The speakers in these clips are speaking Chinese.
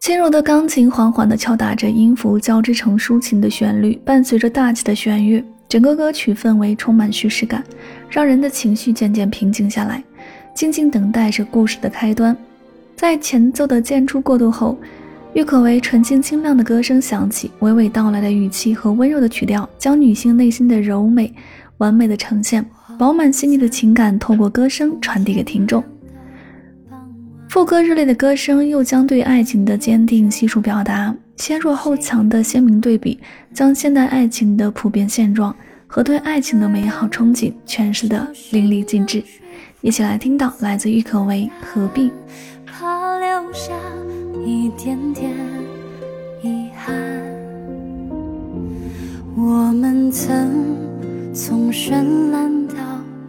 轻柔的钢琴缓缓地敲打着音符，交织成抒情的旋律，伴随着大气的弦乐，整个歌曲氛围充满叙事感，让人的情绪渐渐平静下来，静静等待着故事的开端。在前奏的渐出过渡后，郁可唯纯净清亮的歌声响起，娓娓道来的语气和温柔的曲调，将女性内心的柔美完美的呈现，饱满细腻的情感透过歌声传递给听众。副歌热烈的歌声又将对爱情的坚定悉数表达，先弱后强的鲜明对比，将现代爱情的普遍现状和对爱情的美好憧憬诠释得淋漓尽致。一起来听到来自郁可唯《何必》。怕留下一点点遗憾，我们曾从绚烂到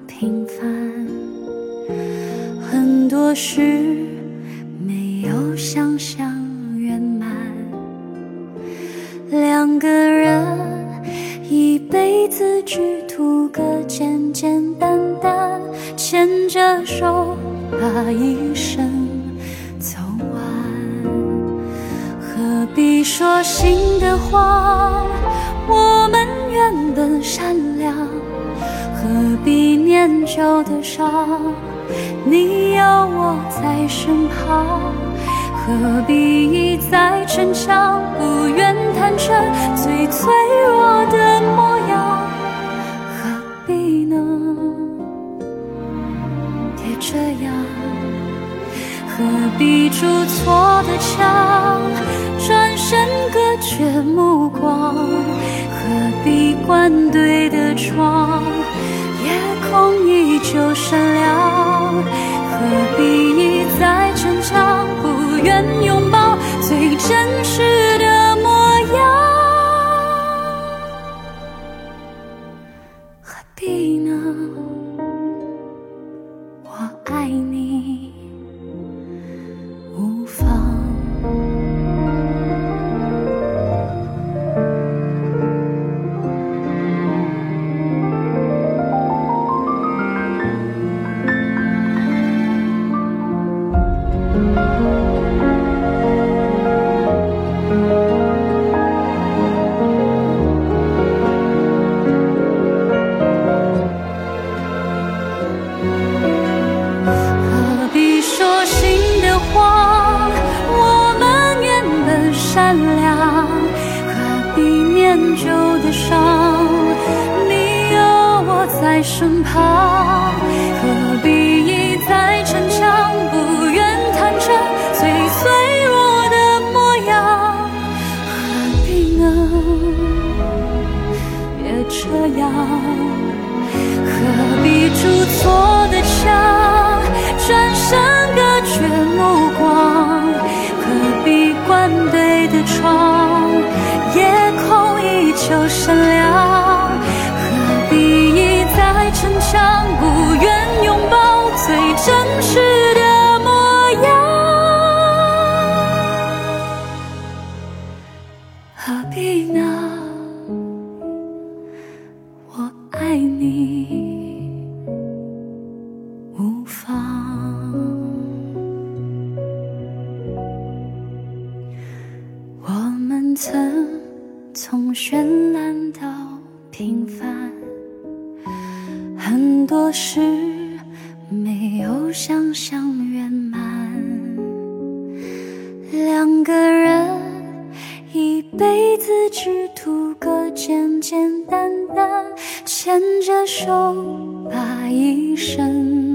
平凡，很多事。想象圆满，两个人一辈子只图个简简单单，牵着手把一生走完。何必说心的话？我们原本善良，何必念旧的伤？你有我在身旁。何必一再逞强，不愿坦诚最脆弱的模样？何必呢？别这样，何必筑错的墙，转身隔绝目光？何必关对的窗？夜空依旧闪亮，何必一再逞强？愿拥抱在身旁，何必一再逞强，不愿坦诚最脆弱的模样？何必呢？别这样，何必筑错的墙，转身隔绝目光？何必关对的窗？夜空依旧闪亮，真实的模样？何必呢？我爱你无妨，我们曾。从绚烂到平凡，很多事没有想象圆满。两个人一辈子只图个简简单单牵着手把一生